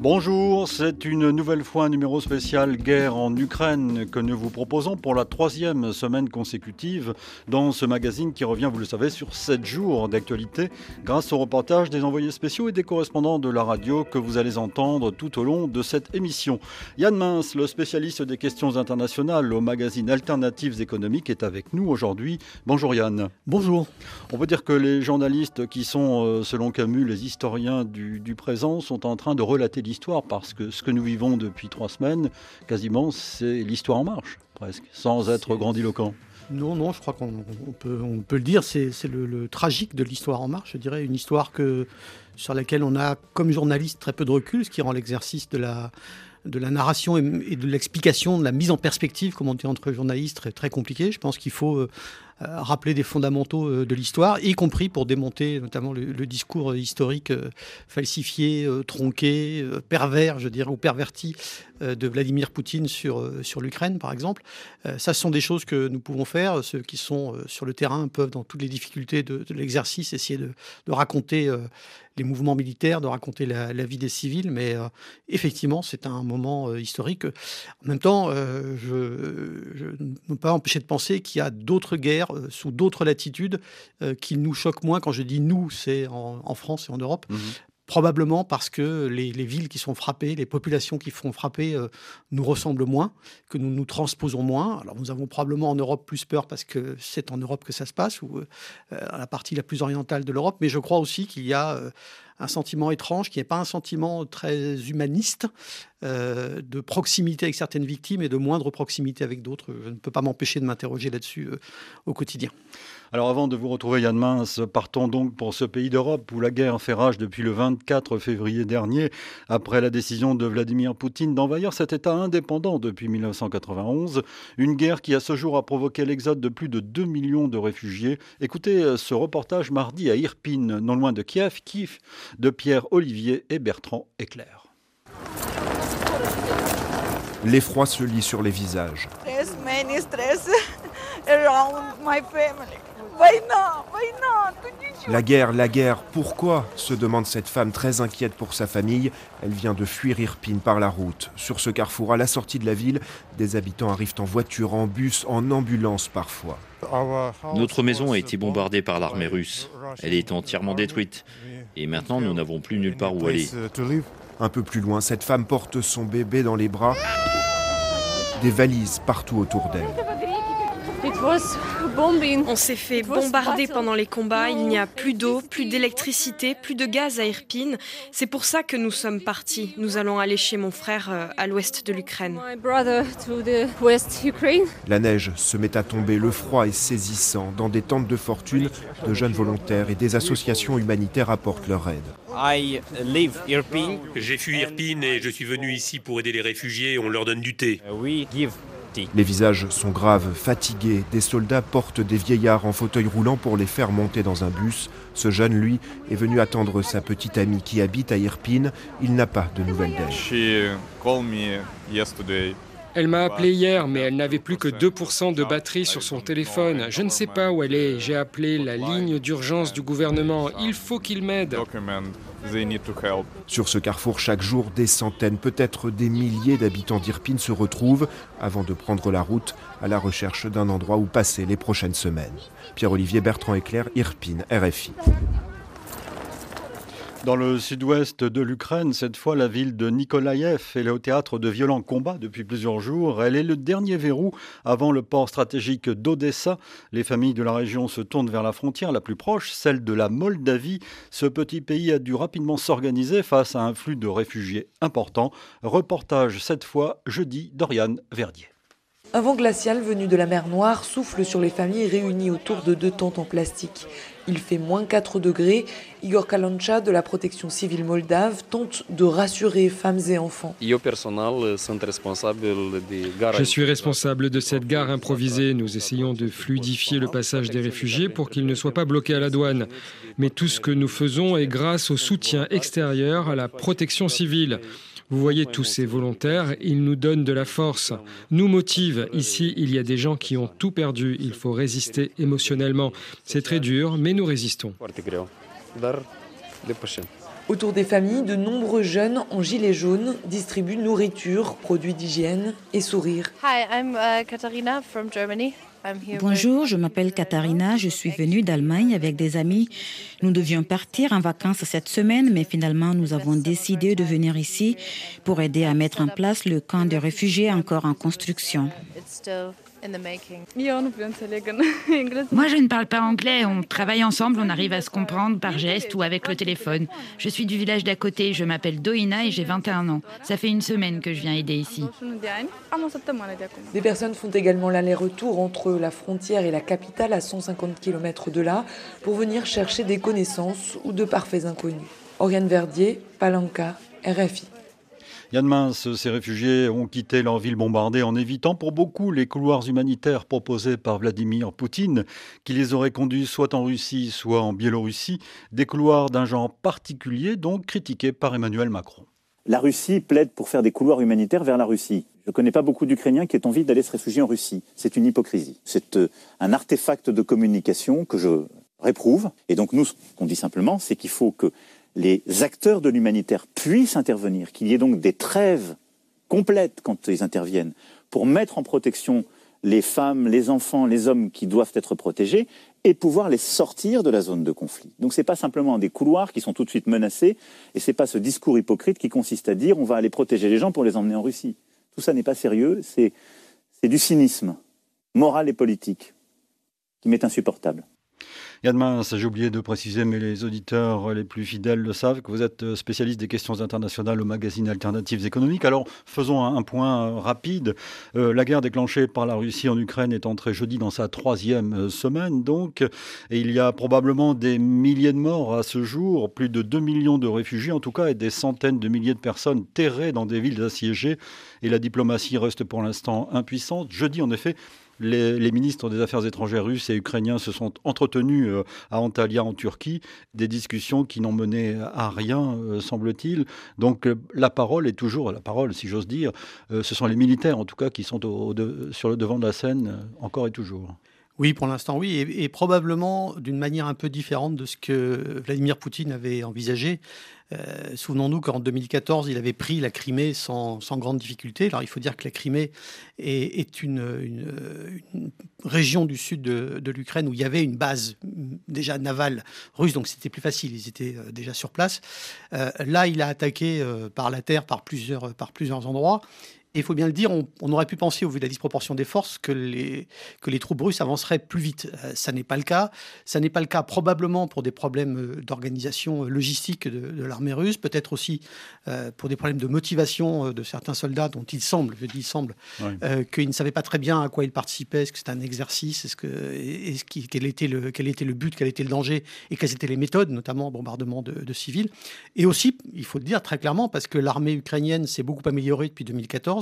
Bonjour, c'est une nouvelle fois un numéro spécial guerre en Ukraine que nous vous proposons pour la troisième semaine consécutive dans ce magazine qui revient, vous le savez, sur sept jours d'actualité grâce au reportage des envoyés spéciaux et des correspondants de la radio que vous allez entendre tout au long de cette émission. Yann Mince, le spécialiste des questions internationales au magazine Alternatives économiques, est avec nous aujourd'hui. Bonjour Yann. Bonjour. On peut dire que les journalistes qui sont, euh, selon Camus, les historiens du, du présent sont en train de relater l'histoire parce que ce que nous vivons depuis trois semaines, quasiment, c'est l'histoire en marche, presque, sans être grandiloquent. Non, non, je crois qu'on peut, on peut le dire, c'est le, le, tragique de l'histoire en marche, je dirais, une histoire que, sur laquelle on a, comme journaliste, très peu de recul, ce qui rend l'exercice de la, de la narration et, de l'explication, de la mise en perspective, comme on dit entre journalistes, très, très compliqué. Je pense qu'il faut euh, rappeler des fondamentaux euh, de l'histoire, y compris pour démonter notamment le, le discours historique euh, falsifié, euh, tronqué, euh, pervers, je dirais, ou perverti euh, de Vladimir Poutine sur, euh, sur l'Ukraine, par exemple. ça, ce sont des choses que nous pouvons faire. Ceux qui sont sur le terrain peuvent, dans toutes les difficultés de, l'exercice, essayer de, raconter les mouvements militaires, de raconter la, vie des civils, mais euh, effectivement, c'est un moment euh, historique. En même temps, euh, je, ne peux pas empêcher de penser qu'il y a d'autres guerres sous d'autres latitudes qui nous choquent moins. Quand je dis nous, c'est en, en, France et en Europe. Probablement parce que les, les, villes qui sont frappées, les populations qui font frapper euh, nous ressemblent moins, que nous nous transposons moins. Alors nous avons probablement en Europe plus peur parce que c'est en Europe que ça se passe, ou euh, à la partie la plus orientale de l'Europe, mais je crois aussi qu'il y a euh, un sentiment étrange qui n'est pas un sentiment très humaniste euh, de proximité avec certaines victimes et de moindre proximité avec d'autres. Je ne peux pas m'empêcher de m'interroger là-dessus euh, au quotidien. Alors avant de vous retrouver Yann Mince, partons donc pour ce pays d'Europe où la guerre fait rage depuis le 24 février dernier, après la décision de Vladimir Poutine d'envahir cet État indépendant depuis 1991, une guerre qui à ce jour a provoqué l'exode de plus de 2 millions de réfugiés. Écoutez euh, ce reportage mardi à Irpine, non loin de Kiev, Kiev, de Pierre Olivier et Bertrand Éclair. L'effroi se lit sur les visages. La guerre, la guerre, pourquoi? se demande cette femme très inquiète pour sa famille. Elle vient de fuir Irpine par la route. Sur ce carrefour, à la sortie de la ville, des habitants arrivent en voiture, en bus, en ambulance parfois. Notre maison a été bombardée par l'armée russe. Elle est entièrement détruite. Et maintenant, nous n'avons plus nulle part où aller. Un peu plus loin, cette femme porte son bébé dans les bras, des valises partout autour d'elle. On s'est fait bombarder pendant les combats, il n'y a plus d'eau, plus d'électricité, plus de gaz à Irpine. C'est pour ça que nous sommes partis. Nous allons aller chez mon frère euh, à l'ouest de l'Ukraine. La neige se met à tomber, le froid est saisissant. Dans des tentes de fortune, de jeunes volontaires et des associations humanitaires apportent leur aide. J'ai fui Irpine et je suis venu ici pour aider les réfugiés, on leur donne du thé. Les visages sont graves, fatigués. Des soldats portent des vieillards en fauteuil roulant pour les faire monter dans un bus. Ce jeune, lui, est venu attendre sa petite amie qui habite à Irpine. Il n'a pas de nouvelles d'elle. Elle m'a appelé hier, mais elle n'avait plus que 2% de batterie sur son téléphone. Je ne sais pas où elle est. J'ai appelé la ligne d'urgence du gouvernement. Il faut qu'il m'aide. Sur ce carrefour, chaque jour, des centaines, peut-être des milliers d'habitants d'Irpine se retrouvent avant de prendre la route à la recherche d'un endroit où passer les prochaines semaines. Pierre-Olivier Bertrand Éclair, Irpine, RFI. Dans le sud-ouest de l'Ukraine, cette fois, la ville de Nikolaïev est le théâtre de violents combats depuis plusieurs jours. Elle est le dernier verrou avant le port stratégique d'Odessa. Les familles de la région se tournent vers la frontière la plus proche, celle de la Moldavie. Ce petit pays a dû rapidement s'organiser face à un flux de réfugiés important. Reportage cette fois jeudi d'Oriane Verdier. Un vent glacial venu de la mer Noire souffle sur les familles réunies autour de deux tentes en plastique. Il fait moins 4 degrés. Igor Kalancha de la protection civile moldave tente de rassurer femmes et enfants. Je suis responsable de cette gare improvisée. Nous essayons de fluidifier le passage des réfugiés pour qu'ils ne soient pas bloqués à la douane. Mais tout ce que nous faisons est grâce au soutien extérieur à la protection civile. Vous voyez tous ces volontaires, ils nous donnent de la force, nous motivent. Ici, il y a des gens qui ont tout perdu. Il faut résister émotionnellement. C'est très dur, mais nous résistons. Autour des familles, de nombreux jeunes en gilet jaune distribuent nourriture, produits d'hygiène et sourires. Hi, I'm uh, Katharina from Germany. Bonjour, je m'appelle Katharina, je suis venue d'Allemagne avec des amis. Nous devions partir en vacances cette semaine, mais finalement nous avons décidé de venir ici pour aider à mettre en place le camp de réfugiés encore en construction. Moi, je ne parle pas anglais. On travaille ensemble, on arrive à se comprendre par geste ou avec le téléphone. Je suis du village d'à côté. Je m'appelle Doina et j'ai 21 ans. Ça fait une semaine que je viens aider ici. Des personnes font également l'aller-retour entre la frontière et la capitale à 150 km de là pour venir chercher des connaissances ou de parfaits inconnus. Oriane Verdier, Palanca, RFI. Yann Mince, ces réfugiés ont quitté leur ville bombardée en évitant pour beaucoup les couloirs humanitaires proposés par Vladimir Poutine, qui les aurait conduits soit en Russie, soit en Biélorussie, des couloirs d'un genre particulier, donc critiqués par Emmanuel Macron. La Russie plaide pour faire des couloirs humanitaires vers la Russie. Je ne connais pas beaucoup d'Ukrainiens qui aient envie d'aller se réfugier en Russie. C'est une hypocrisie. C'est euh, un artefact de communication que je réprouve. Et donc nous, ce qu'on dit simplement, c'est qu'il faut que les acteurs de l'humanitaire puissent intervenir, qu'il y ait donc des trêves complètes quand ils interviennent pour mettre en protection les femmes, les enfants, les hommes qui doivent être protégés et pouvoir les sortir de la zone de conflit. Donc ce n'est pas simplement des couloirs qui sont tout de suite menacés et ce n'est pas ce discours hypocrite qui consiste à dire on va aller protéger les gens pour les emmener en Russie. Tout ça n'est pas sérieux, c'est du cynisme moral et politique qui m'est insupportable. Ça j'ai oublié de préciser, mais les auditeurs les plus fidèles le savent, que vous êtes euh, spécialiste des questions internationales au magazine Alternatives économiques. Alors, faisons un, point euh, rapide. Euh, la guerre déclenchée par la Russie en Ukraine est entrée jeudi dans sa troisième semaine, donc, et il y a probablement des milliers de morts à ce jour, plus de 2 millions de réfugiés en tout cas, et des centaines de milliers de personnes terrées dans des villes assiégées, et la diplomatie reste pour l'instant impuissante. Jeudi, en effet, les, ministres des Affaires étrangères russes et ukrainiens se sont entretenus euh, à Antalya en Turquie, des discussions qui n'ont mené à rien, euh, semble-t-il. Donc euh, la parole est toujours, la parole si j'ose dire, ce sont les militaires en tout cas qui sont sur le devant de la scène encore et toujours. Oui, pour l'instant, oui, et, probablement d'une manière un peu différente de ce que Vladimir Poutine avait envisagé. Euh, souvenons-nous qu'en 2014, il avait pris la Crimée sans, grande difficulté. Alors, il faut dire que la Crimée est, une, région du sud de, l'Ukraine où il y avait une base déjà navale russe, donc c'était plus facile. Ils étaient euh, déjà sur place. Euh, là, il a attaqué par la terre par plusieurs, par plusieurs endroits il faut bien le dire, on, aurait pu penser, au vu de la disproportion des forces, que les, que les troupes russes avanceraient plus vite. Euh, ça n'est pas le cas. Ça n'est pas le cas probablement pour des problèmes euh, d'organisation euh, logistique de, l'armée russe, peut-être aussi pour des problèmes de motivation de certains soldats dont il semble, je dis il semble, qu'ils ne savaient pas très bien à quoi ils participaient, est-ce que c'était un exercice, est-ce que, est quel, était le, quel était le but, quel était le danger et quelles étaient les méthodes, notamment bombardement de, de civils? Et aussi, il faut le dire très clairement, parce que l'armée ukrainienne s'est beaucoup améliorée depuis 2014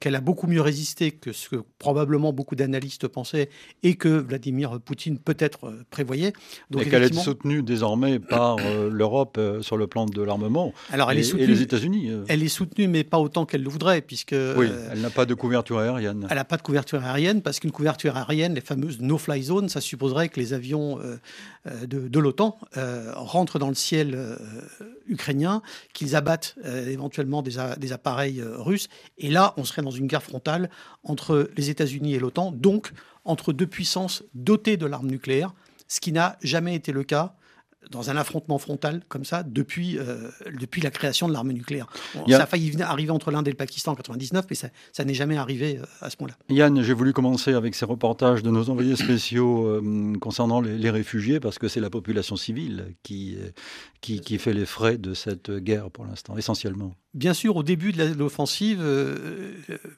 qu'elle a beaucoup mieux résisté que ce que probablement beaucoup d'analystes pensaient et que Vladimir Poutine peut-être euh, prévoyait. Donc, et qu'elle est soutenue désormais par euh, l'Europe euh, sur le plan de l'armement Alors, elle et, est soutenue, et les États-Unis. Elle est soutenue, mais pas autant qu'elle le voudrait, puisque... Oui, elle n'a pas de couverture aérienne. Elle n'a pas de couverture aérienne, parce qu'une couverture aérienne, les fameuses no-fly zones, ça supposerait que les avions de, de l'OTAN rentrent dans le ciel ukrainien, qu'ils abattent éventuellement des, des appareils russes. Et là, on serait dans une guerre frontale entre les États-Unis et l'OTAN, donc entre deux puissances dotées de l'arme nucléaire, ce qui n'a jamais été le cas dans un affrontement frontal comme ça depuis, euh, depuis la création de l'arme nucléaire. Ça a failli arriver entre l'Inde et le Pakistan en 99, mais ça, n'est jamais arrivé euh, à ce moment-là. Yann, j'ai voulu commencer avec ces reportages de nos envoyés spéciaux euh, concernant les, réfugiés, parce que c'est la population civile qui, qui, qui, fait les frais de cette guerre pour l'instant, essentiellement. Bien sûr, au début de l'offensive,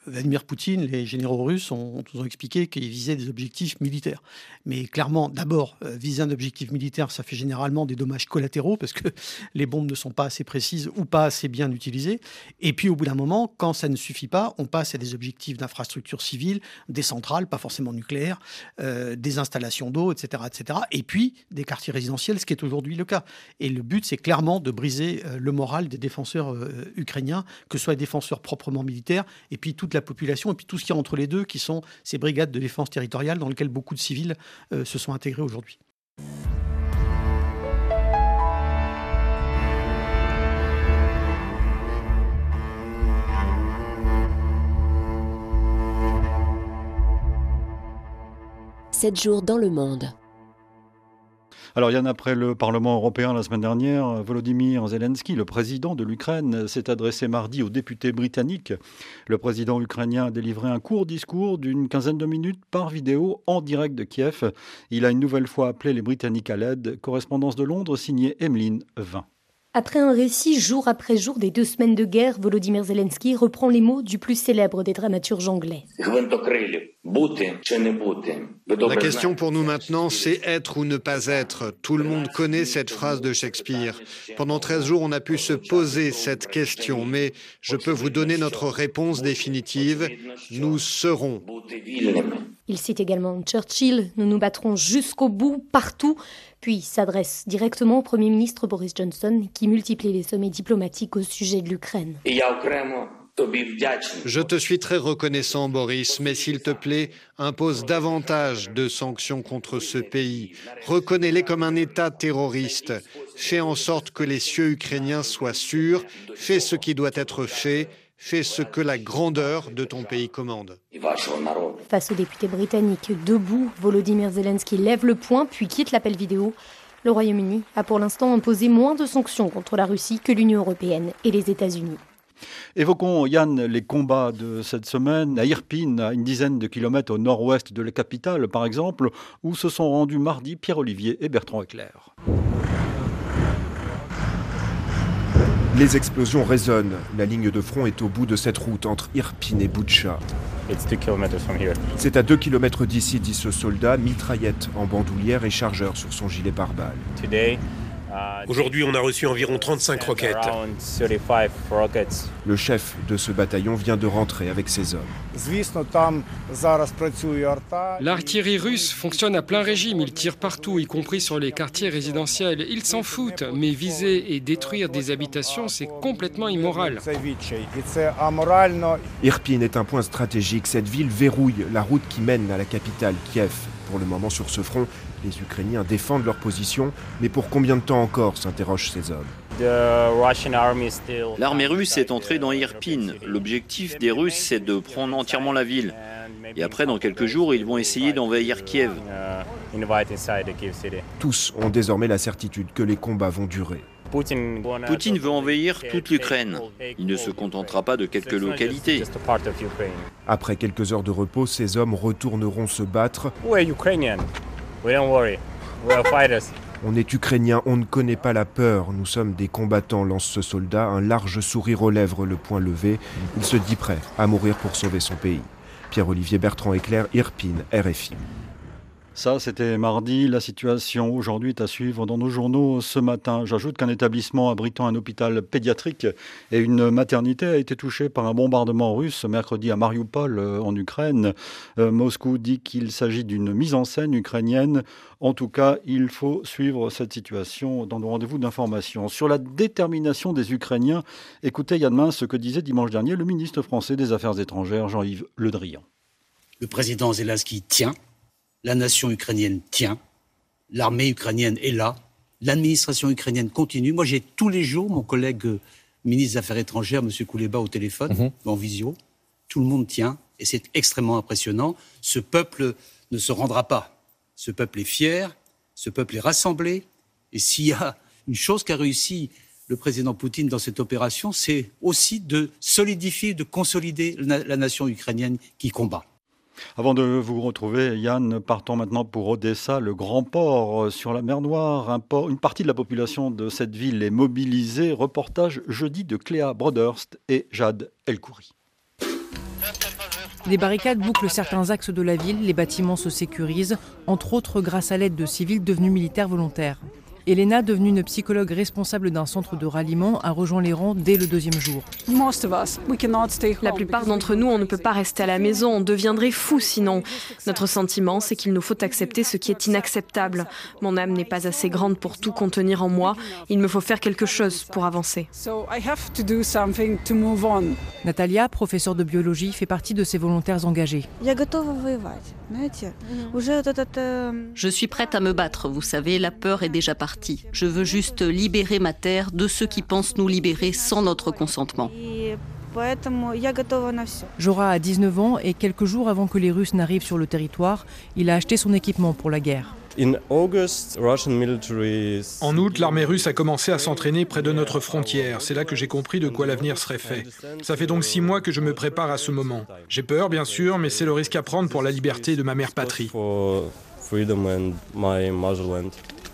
Vladimir Poutine, les généraux russes ont, ont expliqué qu'ils visaient des objectifs militaires. Mais clairement, d'abord, viser un objectif militaire, ça fait généralement des dommages collatéraux parce que les bombes ne sont pas assez précises ou pas assez bien utilisées. Et puis au bout d'un moment, quand ça ne suffit pas, on passe à des objectifs d'infrastructures civiles, des centrales, pas forcément nucléaires, euh, des installations d'eau, etc., etc. Et puis des quartiers résidentiels, ce qui est aujourd'hui le cas. Et le but, c'est clairement de briser euh, le moral des défenseurs euh, ukrainiens ukrainiens, que ce soit les défenseurs proprement militaires, et puis toute la population, et puis tout ce qui est entre les deux, qui sont ces brigades de défense territoriale dans lesquelles beaucoup de civils euh, se sont intégrés aujourd'hui. Sept jours dans le monde. Alors Yann, après le Parlement européen la semaine dernière, Volodymyr Zelensky, le président de l'Ukraine, s'est adressé mardi aux députés britanniques. Le président ukrainien a délivré un court discours d'une quinzaine de minutes par vidéo en direct de Kiev. Il a une nouvelle fois appelé les Britanniques à l'aide. Correspondance de Londres signée Emeline 20. Après un récit jour après jour des deux semaines de guerre, Volodymyr Zelensky reprend les mots du plus célèbre des dramaturges anglais. La question pour nous maintenant, c'est être ou ne pas être. Tout le monde connaît cette phrase de Shakespeare. Pendant 13 jours, on a pu se poser cette question, mais je peux vous donner notre réponse définitive. Nous serons. Il cite également Churchill, nous nous battrons jusqu'au bout, partout, puis s'adresse directement au Premier ministre Boris Johnson, qui multiplie les sommets diplomatiques au sujet de l'Ukraine. Je te suis très reconnaissant, Boris, mais s'il te plaît, impose davantage de sanctions contre ce pays. Reconnais-les comme un État terroriste. Fais en sorte que les cieux ukrainiens soient sûrs. Fais ce qui doit être fait Fais ce que la grandeur de ton pays commande. Face aux députés britanniques debout, Volodymyr Zelensky lève le poing puis quitte l'appel vidéo. Le Royaume-Uni a pour l'instant imposé moins de sanctions contre la Russie que l'Union européenne et les États-Unis. Évoquons, Yann, les combats de cette semaine à Irpine, à une dizaine de kilomètres au nord-ouest de la capitale, par exemple, où se sont rendus mardi Pierre-Olivier et Bertrand Eclair. Les explosions résonnent. La ligne de front est au bout de cette route entre Irpin et Butcha. C'est à 2 km d'ici, dit ce soldat, mitraillette en bandoulière et chargeur sur son gilet pare-balles. Aujourd'hui, on a reçu environ 35 roquettes. Le chef de ce bataillon vient de rentrer avec ses hommes. L'artillerie russe fonctionne à plein régime. Ils tirent partout, y compris sur les quartiers résidentiels. Ils s'en foutent, mais viser et détruire des habitations, c'est complètement immoral. Irpin est un point stratégique. Cette ville verrouille la route qui mène à la capitale, Kiev. Pour le moment, sur ce front, les Ukrainiens défendent leur position, mais pour combien de temps encore s'interrogent ces hommes L'armée russe est entrée dans Irpin. L'objectif des Russes, c'est de prendre entièrement la ville. Et après, dans quelques jours, ils vont essayer d'envahir Kiev. Tous ont désormais la certitude que les combats vont durer. Poutine veut envahir toute l'Ukraine. Il ne se contentera pas de quelques localités. Après quelques heures de repos, ces hommes retourneront se battre. On est ukrainien, on ne connaît pas la peur. Nous sommes des combattants, lance ce soldat, un large sourire aux lèvres, le poing levé. Il se dit prêt à mourir pour sauver son pays. Pierre-Olivier Bertrand Éclair, Irpine, RFI. Ça, c'était mardi. La situation aujourd'hui est à suivre dans nos journaux ce matin. J'ajoute qu'un établissement abritant un hôpital pédiatrique et une maternité a été touché par un bombardement russe mercredi à Mariupol, euh, en Ukraine. Euh, Moscou dit qu'il s'agit d'une mise en scène ukrainienne. En tout cas, il faut suivre cette situation dans nos rendez-vous d'information. Sur la détermination des Ukrainiens, écoutez Yann ce que disait dimanche dernier le ministre français des Affaires étrangères, Jean-Yves Le Drian. Le président Zelensky tient la nation ukrainienne tient, l'armée ukrainienne est là, l'administration ukrainienne continue. Moi, j'ai tous les jours mon collègue euh, ministre des Affaires étrangères, M. Kouleba, au téléphone, mhm. en visio. Tout le monde tient, et c'est extrêmement impressionnant. Ce peuple ne se rendra pas. Ce peuple est fier, ce peuple est rassemblé, et s'il y a une chose qu'a réussi le président Poutine dans cette opération, c'est aussi de solidifier, de consolider la nation ukrainienne qui combat. Avant de vous retrouver, Yann, partons maintenant pour Odessa, le grand port euh, sur la mer Noire. une partie de la population de cette ville est mobilisée. Reportage jeudi de Cléa Broderst et Jade Elkouri. Des barricades bouclent certains axes de la ville, les bâtiments se sécurisent, entre autres grâce à l'aide de civils devenus militaires volontaires. Elena, devenue une psychologue responsable d'un centre de ralliement, a rejoint les rangs dès le deuxième jour. La plupart d'entre nous, on ne peut pas rester à la maison, on deviendrait fou sinon. Notre sentiment, c'est qu'il nous faut accepter ce qui est inacceptable. Mon âme n'est pas assez grande pour tout contenir en moi, il me faut faire quelque chose pour avancer. Natalia, professeure de biologie, fait partie de ces volontaires engagés. Je suis prête à me battre, vous savez, la peur est déjà partie. Je veux juste libérer ma terre de ceux qui pensent nous libérer sans notre consentement. Jora a 19 ans et quelques jours avant que les Russes n'arrivent sur le territoire, il a acheté son équipement pour la guerre. En août, l'armée russe a commencé à s'entraîner près de notre frontière. C'est là que j'ai compris de quoi l'avenir serait fait. Ça fait donc six mois que je me prépare à ce moment. J'ai peur, bien sûr, mais c'est le risque à prendre pour la liberté de ma mère patrie.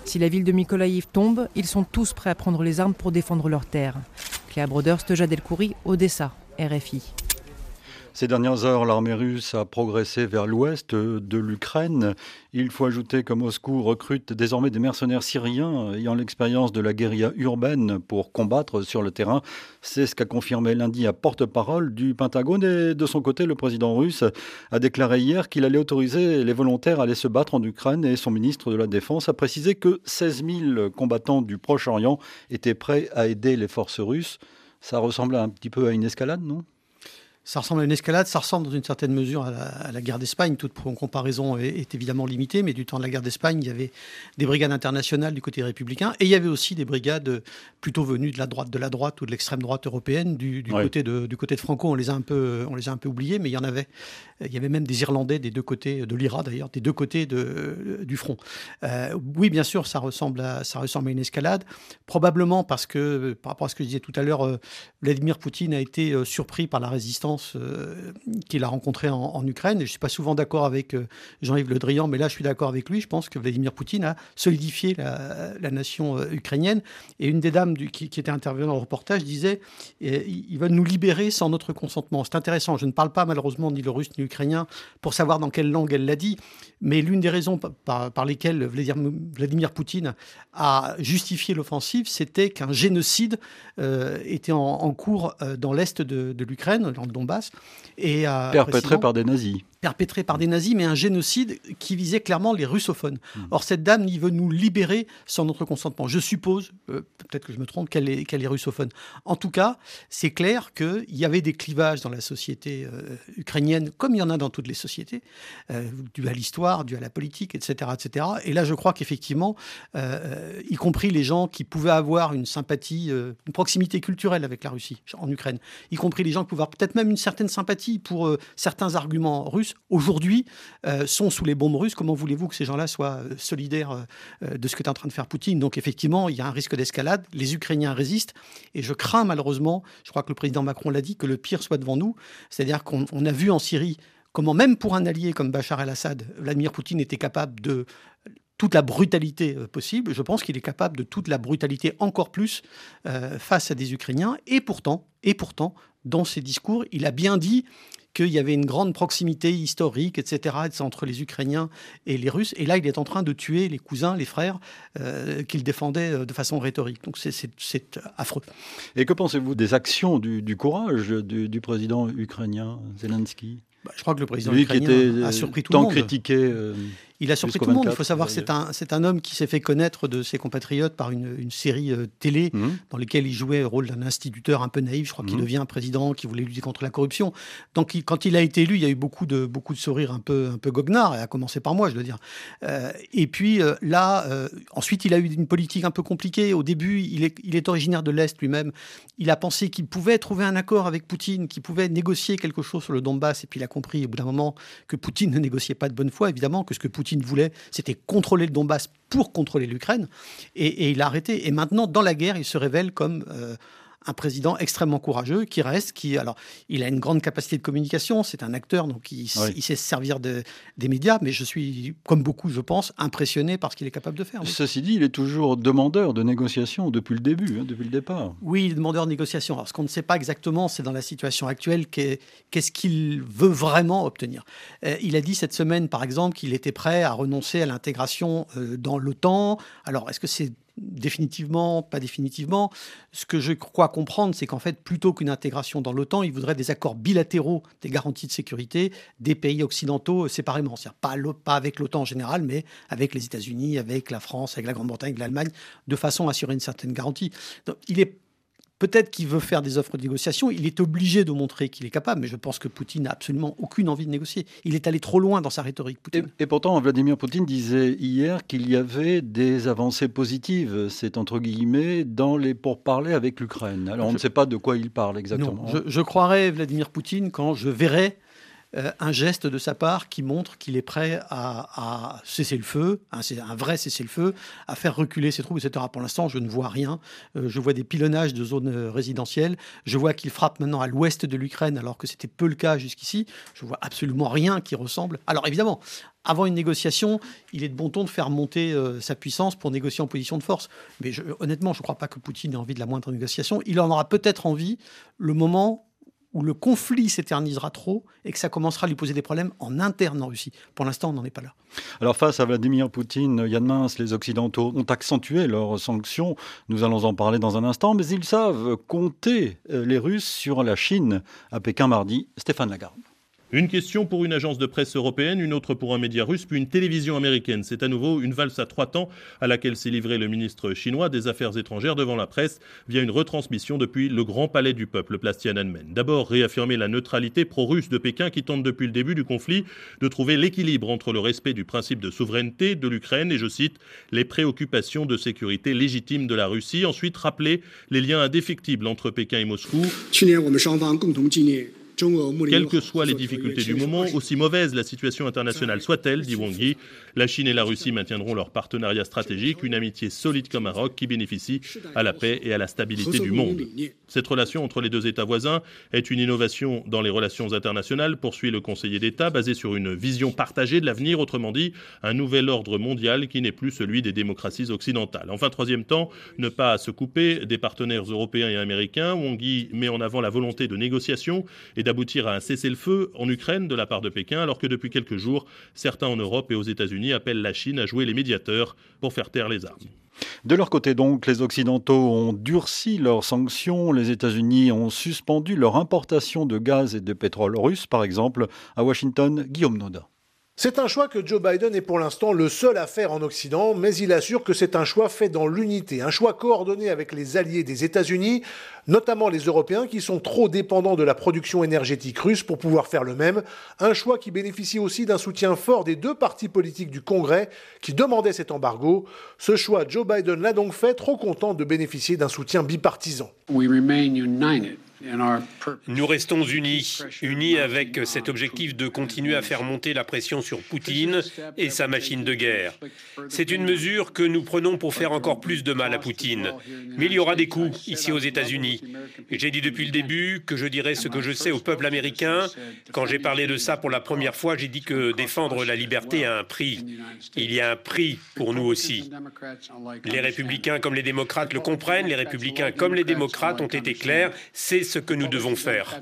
Si la ville de Mykolaïv tombe, ils sont tous prêts à prendre les armes pour défendre leur terre. Cléa Brodeur, Stoja Delcouri, Odessa, RFI. Ces dernières heures, l'armée russe a progressé vers l'ouest de l'Ukraine. Il faut ajouter que Moscou recrute désormais des mercenaires syriens ayant l'expérience de la guérilla urbaine pour combattre sur le terrain. C'est ce qu'a confirmé lundi à porte-parole du Pentagone. Et de son côté, le président russe a déclaré hier qu'il allait autoriser les volontaires à aller se battre en Ukraine et son ministre de la Défense a précisé que 16 000 combattants du Proche-Orient étaient prêts à aider les forces russes. Ça ressemble un petit peu à une escalade, non? Ça ressemble à une escalade, ça ressemble dans une certaine mesure à la, guerre d'Espagne. Toute comparaison est, évidemment limitée, mais du temps de la guerre d'Espagne, il y avait des brigades internationales du côté républicain et il y avait aussi des brigades plutôt venues de la droite, de la droite ou de l'extrême droite européenne. Du, côté de, du côté de Franco, on les a un peu, on les a un peu oubliés, mais il y en avait. Il y avait même des Irlandais des deux côtés de l'IRA d'ailleurs, des deux côtés de, du front. Euh, oui, bien sûr, ça ressemble à, ça ressemble à une escalade, probablement parce que par rapport à ce que je disais tout à l'heure, euh, Vladimir Poutine a été euh, surpris par la résistance euh, qu'il a rencontré en, Ukraine. je ne suis pas souvent d'accord avec euh, Jean-Yves Le Drian, mais là, je suis d'accord avec lui. Je pense que Vladimir Poutine a solidifié la, nation euh, ukrainienne. Et une des dames qui, était intervenue dans le reportage disait ils veulent nous libérer sans notre consentement. C'est intéressant. Je ne parle pas malheureusement ni le russe ni l'ukrainien pour savoir dans quelle langue elle l'a dit. Mais l'une des raisons par, lesquelles Vladimir Poutine a justifié l'offensive, c'était qu'un génocide était en, cours dans l'est de, l'Ukraine, dans Donbass. Et, euh, Perpétré par des nazis perpétré par des nazis, mais un génocide qui visait clairement les russophones. Hmm. Or, cette dame y veut nous libérer sans notre consentement. Je suppose, euh, peut-être que je me trompe, qu'elle est, qu'elle est russophone. En tout cas, c'est clair qu'il y avait des clivages dans la société euh, ukrainienne, comme il y en a dans toutes les sociétés, euh, dû à l'histoire, dû à la politique, etc. etc. Et là, je crois qu'effectivement, y compris les gens qui pouvaient avoir une sympathie, une proximité culturelle avec la Russie en Ukraine, y compris les gens qui pouvaient avoir peut-être même une certaine sympathie pour certains arguments russes, aujourd'hui, euh, sont sous les bombes russes. Comment voulez-vous que ces gens-là soient euh, solidaires euh, de ce que est en train de faire Poutine? Donc effectivement, il y a un risque d'escalade. Les Ukrainiens résistent. Et je crains malheureusement, je crois que le président Macron l'a dit, que le pire soit devant nous. C'est-à-dire qu'on a vu en Syrie comment même pour un allié comme Bachar el-Assad, Vladimir Poutine était capable de toute la brutalité possible. Je pense qu'il est capable de toute la brutalité encore plus face à des Ukrainiens. Et pourtant, et pourtant, dans ses discours, il a bien dit qu'il y avait une grande proximité historique, etc., entre les Ukrainiens et les Russes. Et là, il est en train de tuer les cousins, les frères euh, qu'il défendait euh, de façon rhétorique. Donc c'est affreux. Et que pensez-vous des actions, du, courage du, président ukrainien Zelensky? Bah, je crois que le président ukrainien a surpris tout le monde. critiqué. Euh, il a surpris tout le monde. Il faut savoir que c'est un, c'est un homme qui s'est fait connaître de ses compatriotes par une, une série euh, télé mhm. dans laquelle il jouait le rôle d'un instituteur un peu naïf. Je crois qu'il mhm. devient un président qui voulait lutter contre la corruption. Donc, quand il a été élu, il y a eu beaucoup de, beaucoup de sourires un peu, un peu goguenards, à commencer par moi, je dois dire. Euh, et puis euh, là, ensuite, il a eu une politique un peu compliquée. Au début, il est, il est originaire de l'Est lui-même. Il a pensé qu'il pouvait trouver un accord avec Poutine, qu'il pouvait négocier quelque chose sur le Donbass. Et puis, il a compris au bout d'un moment que Poutine ne négociait pas de bonne foi, évidemment, que ce que Poutine voulait, c'était contrôler le Donbass pour contrôler l'Ukraine. Et, il a arrêté. Et maintenant, dans la guerre, il se révèle comme euh, un président extrêmement courageux qui reste, qui alors il a une grande capacité de communication, c'est un acteur donc il, il sait se servir de, des médias, mais je suis comme beaucoup je pense impressionné par ce qu'il est capable de faire. Ceci dit, il est toujours demandeur de négociation depuis le début, hein, depuis le départ. Oui, demandeur de négociation. Alors ce qu'on ne sait pas exactement, c'est dans la situation actuelle qu'est-ce qu'il veut vraiment obtenir. Euh, il a dit cette semaine par exemple qu'il était prêt à renoncer à l'intégration euh, dans l'OTAN. Alors est-ce que c'est définitivement, pas définitivement. Ce que je crois comprendre, c'est qu'en fait, plutôt qu'une intégration dans l'OTAN, il voudrait des accords bilatéraux, des garanties de sécurité des pays occidentaux séparément. C'est-à-dire pas, pas avec l'OTAN en général, mais avec les États-Unis, avec la France, avec la Grande-Bretagne, avec l'Allemagne, de façon à assurer une certaine garantie. Il est Peut-être qu'il veut faire des offres de négociation. Il est obligé de montrer qu'il est capable, mais je pense que Poutine n'a absolument aucune envie de négocier. Il est allé trop loin dans sa rhétorique. Et, pourtant, Vladimir Poutine disait hier qu'il y avait des avancées positives, c'est entre guillemets, dans les pourparlers avec l'Ukraine. Alors on ne sait pas de quoi il parle exactement. je, je croirais Vladimir Poutine quand je verrai un geste de sa part qui montre qu'il est prêt à, cesser le feu, un vrai cesser le feu, à faire reculer ses troupes, etc. Pour l'instant, je ne vois rien. Euh, je vois des pilonnages de zones euh, résidentielles. Je vois qu'il frappe maintenant à l'ouest de l'Ukraine, alors que c'était peu le cas jusqu'ici. Je vois absolument rien qui ressemble. Alors évidemment, avant une négociation, il est de bon ton de faire monter sa puissance pour négocier en position de force. Mais honnêtement, je ne crois pas que Poutine ait envie de la moindre négociation. Il en aura peut-être envie le moment où le conflit s'éternisera trop et que ça commencera à lui poser des problèmes en interne en Russie. Pour l'instant, on n'en est pas là. Alors face à Vladimir Poutine, Yann Mince, les Occidentaux ont accentué leurs sanctions. Nous allons en parler dans un instant, mais ils savent compter euh, les Russes sur la Chine. À Pékin mardi, Stéphane Lagarde. Une question pour une agence de presse européenne, une autre pour un média russe, puis une télévision américaine. C'est à nouveau une valse à trois temps à laquelle s'est livré le ministre chinois des Affaires étrangères devant la presse via une retransmission depuis le Grand Palais du Peuple, place Tiananmen. D'abord, réaffirmer la neutralité pro-russe de Pékin qui tente depuis le début du conflit de trouver l'équilibre entre le respect du principe de souveraineté de l'Ukraine et, je cite, les préoccupations de sécurité légitimes de la Russie. Ensuite, rappeler les liens indéfectibles entre Pékin et Moscou. Quelles que soient les difficultés du moment, aussi mauvaise la situation internationale soit-elle, dit Wang Yi, la Chine et la Russie maintiendront leur partenariat stratégique, une amitié solide comme un roc qui bénéficie à la paix et à la stabilité du monde. Cette relation entre les deux États voisins est une innovation dans les relations internationales, poursuit le conseiller d'État, basée sur une vision partagée de l'avenir, autrement dit, un nouvel ordre mondial qui n'est plus celui des démocraties occidentales. Enfin, troisième temps, ne pas se couper des partenaires européens et américains. Wang Yi met en avant la volonté de négociation et d'aboutir à un cessez-le-feu en Ukraine de la part de Pékin, alors que depuis quelques jours, certains en Europe et aux États-Unis appellent la Chine à jouer les médiateurs pour faire taire les armes. De leur côté donc, les Occidentaux ont durci leurs sanctions. Les États-Unis ont suspendu leur importation de gaz et de pétrole russe, par exemple. À Washington, Guillaume Noda. C'est un choix que Joe Biden est pour l'instant le seul à faire en Occident, mais il assure que c'est un choix fait dans l'unité, un choix coordonné avec les alliés des États-Unis, notamment les Européens qui sont trop dépendants de la production énergétique russe pour pouvoir faire le même, un choix qui bénéficie aussi d'un soutien fort des deux partis politiques du Congrès qui demandaient cet embargo. Ce choix, Joe Biden l'a donc fait, trop content de bénéficier d'un soutien bipartisan. Nous restons unis, unis avec cet objectif de continuer à faire monter la pression sur Poutine et sa machine de guerre. C'est une mesure que nous prenons pour faire encore plus de mal à Poutine. Mais il y aura des coups ici aux États-Unis. J'ai dit depuis le début que je dirais ce que je sais au peuple américain. Quand j'ai parlé de ça pour la première fois, j'ai dit que défendre la liberté a un prix. Il y a un prix pour nous aussi. Les républicains comme les démocrates le comprennent, les républicains comme les démocrates ont été clairs. C'est ce que nous devons faire.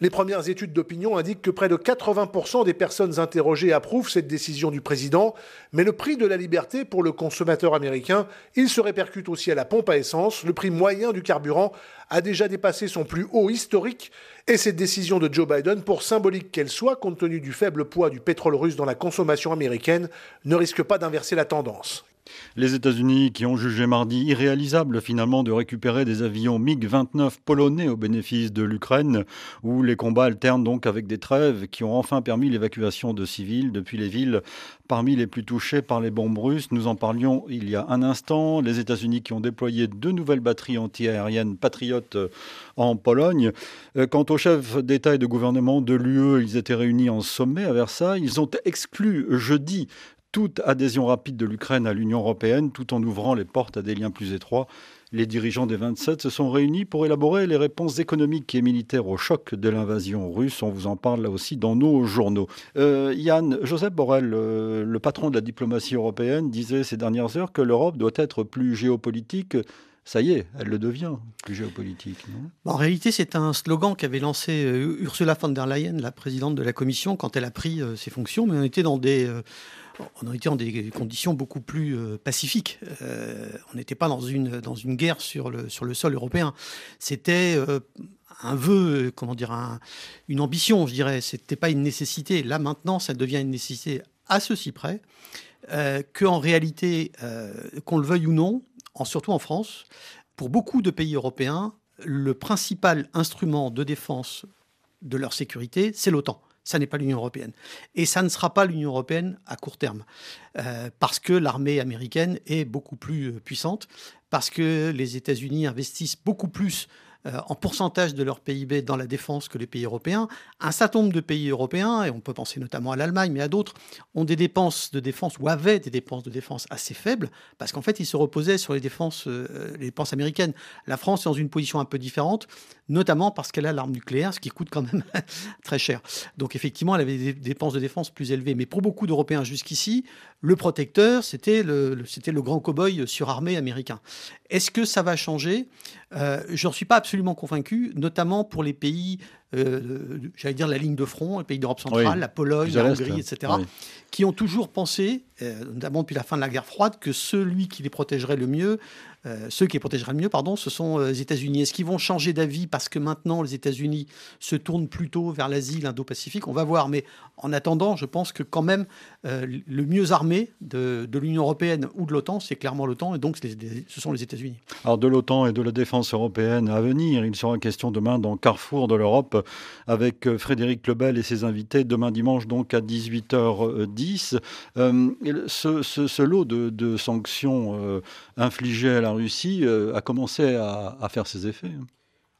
Les premières études d'opinion indiquent que près de 80% des personnes interrogées approuvent cette décision du président, mais le prix de la liberté pour le consommateur américain, il se répercute aussi à la pompe à essence. Le prix moyen du carburant a déjà dépassé son plus haut historique et cette décision de Joe Biden, pour symbolique qu'elle soit, compte tenu du faible poids du pétrole russe dans la consommation américaine, ne risque pas d'inverser la tendance. Les États-Unis qui ont jugé mardi irréalisable finalement de récupérer des avions MiG-29 polonais au bénéfice de l'Ukraine, où les combats alternent donc avec des trêves qui ont enfin permis l'évacuation de civils depuis les villes parmi les plus touchées par les bombes russes. Nous en parlions il y a un instant. Les États-Unis qui ont déployé deux nouvelles batteries antiaériennes patriotes euh, en Pologne. Euh, quant aux chefs d'État et de gouvernement de l'UE, ils étaient réunis en sommet à Versailles. Ils ont exclu jeudi toute adhésion rapide de l'Ukraine à l'Union européenne tout en ouvrant les portes à des liens plus étroits. Les dirigeants des 27 se sont réunis pour élaborer les réponses économiques et militaires au choc de l'invasion russe. On vous en parle là aussi dans nos journaux. Euh, Yann, Joseph Borrell, euh, le patron de la diplomatie européenne, disait ces dernières heures que l'Europe doit être plus géopolitique. Ça y est, elle le devient, plus géopolitique. en réalité, c'est un slogan qu'avait lancé euh, Ursula von der Leyen, la présidente de la Commission, quand elle a pris ses fonctions. Mais on était dans des on était dans des conditions beaucoup plus pacifiques. on n'était pas dans une, guerre sur le, sol européen. C'était un vœu, comment dire, une ambition, je dirais. C'était pas une nécessité. Là maintenant, ça devient une nécessité à ceci près euh, qu'en réalité, euh, qu'on le veuille ou non, en, surtout en France, pour beaucoup de pays européens, le principal instrument de défense de leur sécurité, c'est l'OTAN. Ça n'est pas l'Union européenne. Et ça ne sera pas l'Union européenne à court terme, euh, parce que l'armée américaine est beaucoup plus puissante, parce que les États-Unis investissent beaucoup plus euh, en pourcentage de leur PIB dans la défense que les pays européens. Un certain nombre de pays européens, et on peut penser notamment à l'Allemagne, mais à d'autres, ont des dépenses de défense ou avaient des dépenses de défense assez faibles, parce qu'en fait, ils se reposaient sur les défenses, euh, les dépenses américaines. La France est dans une position un peu différente, notamment parce qu'elle a l'arme nucléaire, ce qui coûte quand même très cher. Donc effectivement, elle avait des dépenses de défense plus élevées. Mais pour beaucoup d'Européens jusqu'ici, le protecteur, c'était le, c'était le grand cow-boy surarmé américain. Est-ce que ça va changer? Euh, Je n'en suis pas absolument convaincu, notamment pour les pays, euh, j'allais dire la ligne de front, les pays d'Europe centrale, la Pologne, la Hongrie, etc., qui ont toujours pensé, euh, notamment depuis la fin de la guerre froide, que celui qui les protégerait le mieux, euh, ceux qui les protégeraient le mieux, pardon, ce sont les États-Unis. Est-ce qu'ils vont changer d'avis parce que maintenant les États-Unis se tournent plutôt vers l'Asie, l'Indo-Pacifique? On va voir. Mais en attendant, je pense que quand même le mieux armé de, de l'Union européenne ou de l'OTAN, c'est clairement l'OTAN, et donc ce sont les États-Unis. Alors de l'OTAN et de la défense européenne à venir, il sera question demain dans Carrefour de l'Europe avec euh, Frédéric Lebel et ses invités demain dimanche donc à 18h10. Euh, ce, lot de, sanctions euh, infligées à la Russie a commencé à, faire ses effets.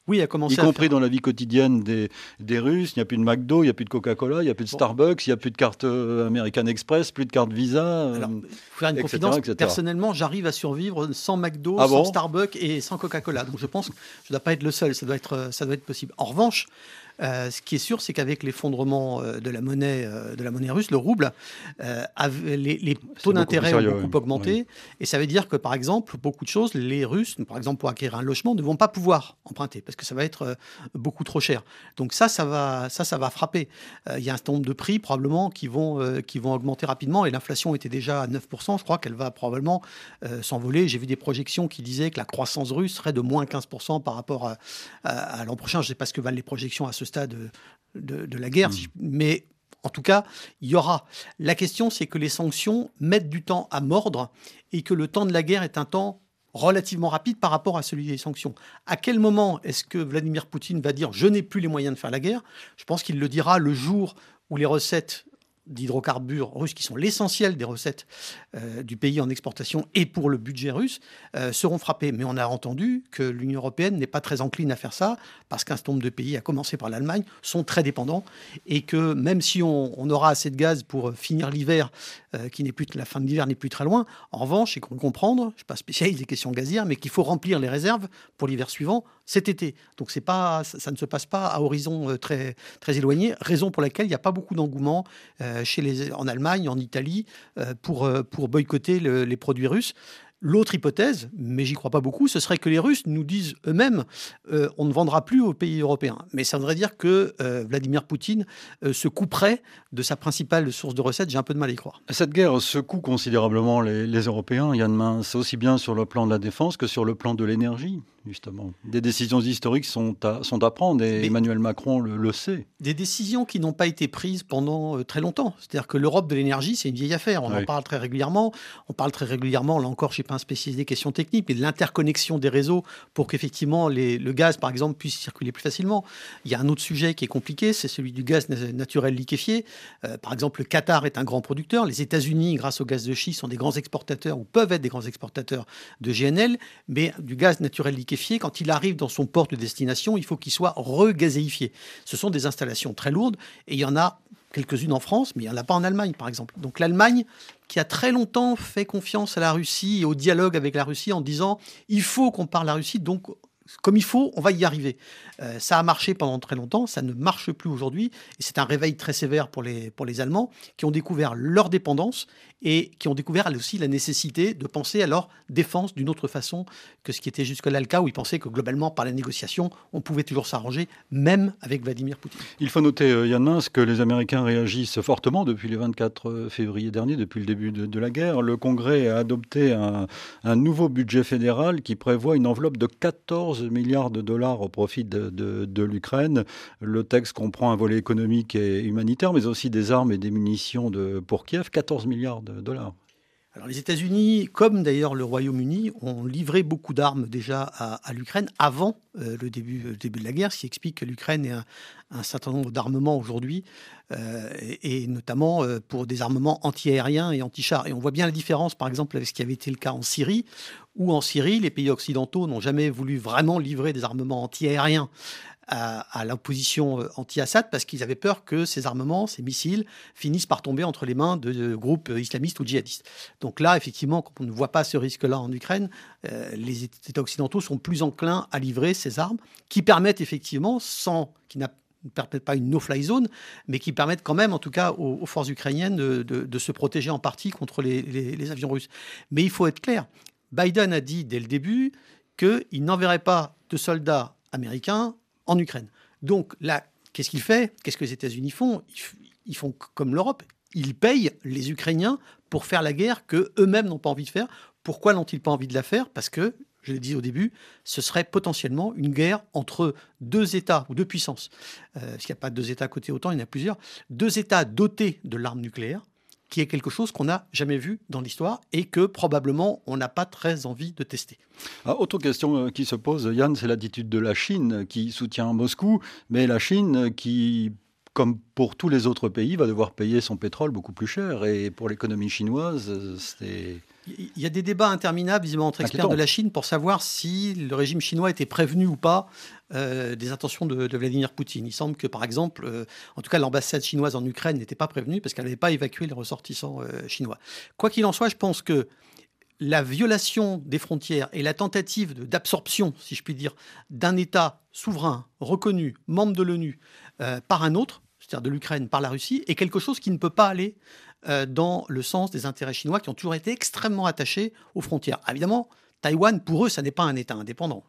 Oui, a commencé y compris dans la vie quotidienne des, des Russes. Il n'y a plus de McDo, il n'y a plus de Coca-Cola, il n'y a plus de Starbucks, il n'y a plus de carte American Express, plus de carte Visa. Alors, faire une confidence. Personnellement, j'arrive à survivre sans McDo, ah sans Starbucks et sans Coca-Cola. Donc je pense que je ne dois pas être le seul. Ça doit être, ça doit être possible. En revanche, euh, ce qui est sûr, c'est qu'avec l'effondrement euh, de la monnaie, euh, de la monnaie russe, le rouble, les, taux d'intérêt ont beaucoup augmenté, et ça veut dire que par exemple, beaucoup de choses, les Russes, par exemple pour acquérir un logement, ne vont pas pouvoir emprunter parce que ça va être beaucoup trop cher. Donc ça, ça va, ça, ça va frapper. Il y a un certain nombre de prix probablement qui vont, qui vont augmenter rapidement, et l'inflation était déjà à 9%. Je crois qu'elle va probablement s'envoler. J'ai vu des projections qui disaient que la croissance russe serait de moins 15% par rapport à, à l'an prochain. Je ne sais pas ce que valent les projections à ce stade de, la guerre. Hmm. Mais en tout cas, il y aura. La question, c'est que les sanctions mettent du temps à mordre et que le temps de la guerre est un temps relativement rapide par rapport à celui des sanctions. À quel moment est-ce que Vladimir Poutine va dire je n'ai plus les moyens de faire la guerre? Je pense qu'il le dira le jour où les recettes d'hydrocarbures russes, qui sont l'essentiel des recettes euh, du pays en exportation et pour le budget russe, euh, seront frappés. Mais on a entendu que l'Union européenne n'est pas très encline à faire ça, parce qu'un certain nombre de pays, à commencer par l'Allemagne, sont très dépendants, et que même si on, aura assez de gaz pour finir l'hiver, euh, qui n'est plus la fin de l'hiver n'est plus très loin, en revanche, il faut comprendre, je ne suis pas spécialiste des questions gazières, mais qu'il faut remplir les réserves pour l'hiver suivant cet été. Donc c'est pas, ça, ne se passe pas à horizon très, très éloigné, raison pour laquelle il n'y a pas beaucoup d'engouement euh, chez les, en Allemagne, en Italie, euh, pour, euh, pour boycotter les produits russes. L'autre hypothèse, mais j'y crois pas beaucoup, ce serait que les Russes nous disent eux-mêmes on ne vendra plus aux pays européens. Mais ça voudrait dire que Vladimir Poutine se couperait de sa principale source de recettes. J'ai un peu de mal à y croire. Cette guerre secoue considérablement les, Européens. Yann Mince, aussi bien sur le plan de la défense que sur le plan de l'énergie justement. Des décisions historiques sont à, sont à prendre et Emmanuel Macron le, sait. Des décisions qui n'ont pas été prises pendant euh, très longtemps. C'est-à-dire que l'Europe de l'énergie, c'est une vieille affaire. On en parle très régulièrement. On parle très régulièrement, là encore, je ne suis pas un spécialiste des questions techniques, mais de l'interconnexion des réseaux pour qu'effectivement le gaz, par exemple, puisse circuler plus facilement. Il y a un autre sujet qui est compliqué, c'est celui du gaz naturel liquéfié. Euh, par exemple, le Qatar est un grand producteur. Les États-Unis, grâce au gaz de schiste, sont des grands exportateurs ou peuvent être des grands exportateurs de GNL, mais du gaz naturel liquéfié quand il arrive dans son port de destination, il faut qu'il soit regazéifié. Ce sont des installations très lourdes et il y en a quelques-unes en France, mais il n'y en a pas en Allemagne, par exemple. Donc l'Allemagne, qui a très longtemps fait confiance à la Russie et au dialogue avec la Russie en disant il faut qu'on parle à la Russie, donc comme il faut, on va y arriver. Euh, ça a marché pendant très longtemps, ça ne marche plus aujourd'hui. Et c'est un réveil très sévère pour les, pour les Allemands qui ont découvert leur dépendance et qui ont découvert aussi la nécessité de penser à leur défense d'une autre façon que ce qui était jusque-là le cas, où ils pensaient que globalement, par la négociation, on pouvait toujours s'arranger, même avec Vladimir Poutine. Il faut noter, euh, Yann Mins, que les Américains réagissent fortement depuis le 24 euh, février dernier, depuis le début de, la guerre. Le Congrès a adopté un, un, nouveau budget fédéral qui prévoit une enveloppe de 14 milliards de dollars au profit de, l'Ukraine. Le texte comprend un volet économique et humanitaire, mais aussi des armes et des munitions de, pour Kiev, 14 milliards de dollars. Alors les États-Unis, comme d'ailleurs le Royaume-Uni, ont livré beaucoup d'armes déjà à, l'Ukraine avant euh, le, début, de la guerre, ce qui explique que l'Ukraine ait un, un, certain nombre d'armements aujourd'hui, euh, et, notamment euh, pour des armements anti-aériens et anti-chars. Et on voit bien la différence, par exemple, avec ce qui avait été le cas en Syrie, où en Syrie, les pays occidentaux n'ont jamais voulu vraiment livrer des armements anti-aériens à, l'opposition euh, anti-Assad parce qu'ils avaient peur que ces armements, ces missiles, finissent par tomber entre les mains de, groupes islamistes ou djihadistes. Donc là, effectivement, quand on ne voit pas ce risque-là en Ukraine, euh, les États occidentaux sont plus enclins à livrer ces armes qui permettent effectivement, sans, qui ne permettent pas une no-fly zone, mais qui permettent quand même, en tout cas, aux, forces ukrainiennes de, se protéger en partie contre les, les avions russes. Mais il faut être clair, Biden a dit dès le début qu'il n'enverrait pas de soldats américains en Ukraine. Donc là, qu'est-ce qu'il fait? Qu'est-ce que les États-Unis font? Ils, font comme l'Europe. Ils payent les Ukrainiens pour faire la guerre que eux-mêmes n'ont pas envie de faire. Pourquoi n'ont-ils pas envie de la faire? Parce que, je l'ai dit au début, ce serait potentiellement une guerre entre deux États ou deux puissances. Euh, parce qu'il n'y a pas deux États à côté autant, il y en a plusieurs. Deux États dotés de l'arme nucléaire qui est quelque chose qu'on n'a jamais vu dans l'histoire et que probablement on n'a pas très envie de tester. Ah, autre question euh, qui se pose, Yann, c'est l'attitude de la Chine qui soutient Moscou, mais la Chine qui comme pour tous les autres pays, va devoir payer son pétrole beaucoup plus cher. Et pour l'économie chinoise, c'est... Il y a des débats interminables, visiblement, entre experts de la Chine pour savoir si le régime chinois était prévenu ou pas euh, des intentions de, Vladimir Poutine. Il semble que, par exemple, euh, en tout cas, l'ambassade chinoise en Ukraine n'était pas prévenue parce qu'elle n'avait pas évacué les ressortissants euh, chinois. Quoi qu'il en soit, je pense que la violation des frontières et la tentative d'absorption, si je puis dire, d'un État souverain, reconnu, membre de l'ONU, par un autre, c'est-à-dire de l'Ukraine par la Russie, est quelque chose qui ne peut pas aller dans le sens des intérêts chinois qui ont toujours été extrêmement attachés aux frontières. Évidemment, Taïwan, pour eux, ça n'est pas un État indépendant.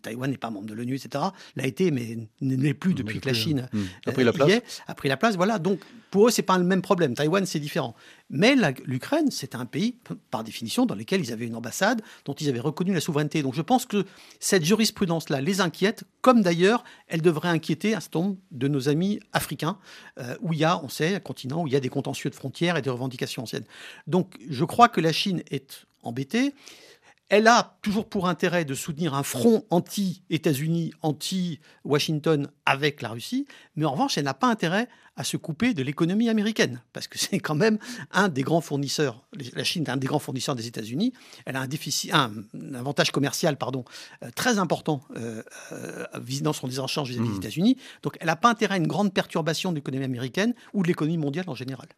Taïwan n'est pas membre de l'ONU, etc. L'a été, mais n'est plus depuis que la Chine hmm. a pris la place. a pris la place. Voilà. Donc, pour eux, c'est pas le même problème. Taïwan, c'est différent. Mais l'Ukraine, c'est un pays, par définition, dans lequel ils avaient une ambassade, dont ils avaient reconnu la souveraineté. Donc, je pense que cette jurisprudence-là les inquiète, comme d'ailleurs, elle devrait inquiéter un certain nombre de nos amis africains, euh, où il y a, on sait, un continent où il y a des contentieux de frontières et des revendications anciennes. Donc, je crois que la Chine est embêtée. Elle a toujours pour intérêt de soutenir un front anti-États-Unis, anti-Washington avec la Russie, mais en revanche, elle n'a pas intérêt à se couper de l'économie américaine, parce que c'est quand même un des grands fournisseurs. La Chine est un des grands fournisseurs des États-Unis. Elle a un, déficit, un, avantage commercial pardon, euh, très important euh, euh, dans son échanges vis-à-vis des mmh. États-Unis. Donc elle n'a pas intérêt à une grande perturbation de l'économie américaine ou de l'économie mondiale en général.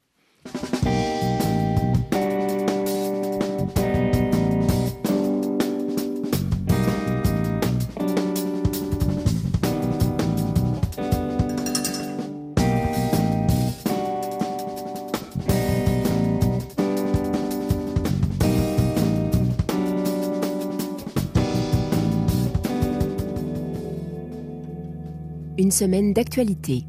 Semaine d'actualité.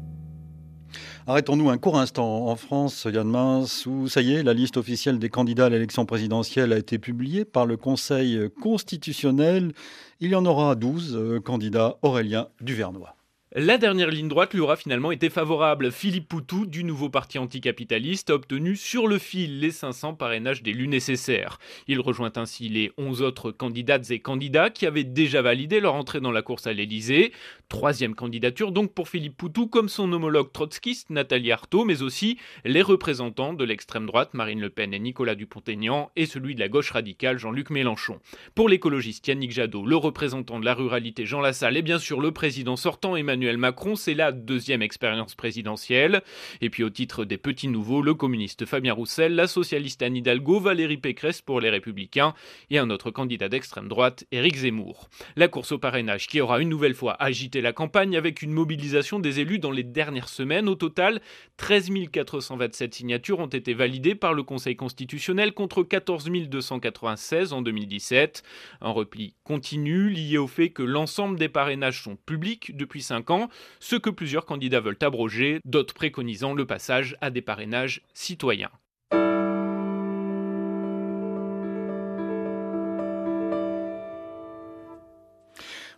Arrêtons-nous un court instant en France, Yann Mins, où ça y est, la liste officielle des candidats à l'élection présidentielle a été publiée par le Conseil constitutionnel. Il y en aura 12 euh, candidats Aurélien Duvernois. La dernière ligne droite lui aura finalement été favorable. Philippe Poutou, du nouveau parti anticapitaliste, a obtenu sur le fil les 500 parrainages d'élus nécessaires. Il rejoint ainsi les 11 autres candidates et candidats qui avaient déjà validé leur entrée dans la course à l'Elysée. Troisième candidature donc pour Philippe Poutou, comme son homologue trotskiste Nathalie Arthaud, mais aussi les représentants de l'extrême droite Marine Le Pen et Nicolas Dupont-Aignan et celui de la gauche radicale Jean-Luc Mélenchon. Pour l'écologiste Yannick Jadot, le représentant de la ruralité Jean Lassalle et bien sûr le président sortant Emmanuel Emmanuel Macron, c'est la deuxième expérience présidentielle. Et puis au titre des petits nouveaux, le communiste Fabien Roussel, la socialiste Anne Hidalgo, Valérie Pécresse pour les Républicains et un autre candidat d'extrême droite, Éric Zemmour. La course au parrainage qui aura une nouvelle fois agité la campagne avec une mobilisation des élus dans les dernières semaines. Au total, 13 427 signatures ont été validées par le Conseil constitutionnel contre 14 296 en 2017. Un repli continu lié au fait que l'ensemble des parrainages sont publics depuis 5 ans, ce que plusieurs candidats veulent abroger, d'autres préconisant le passage à des parrainages citoyens.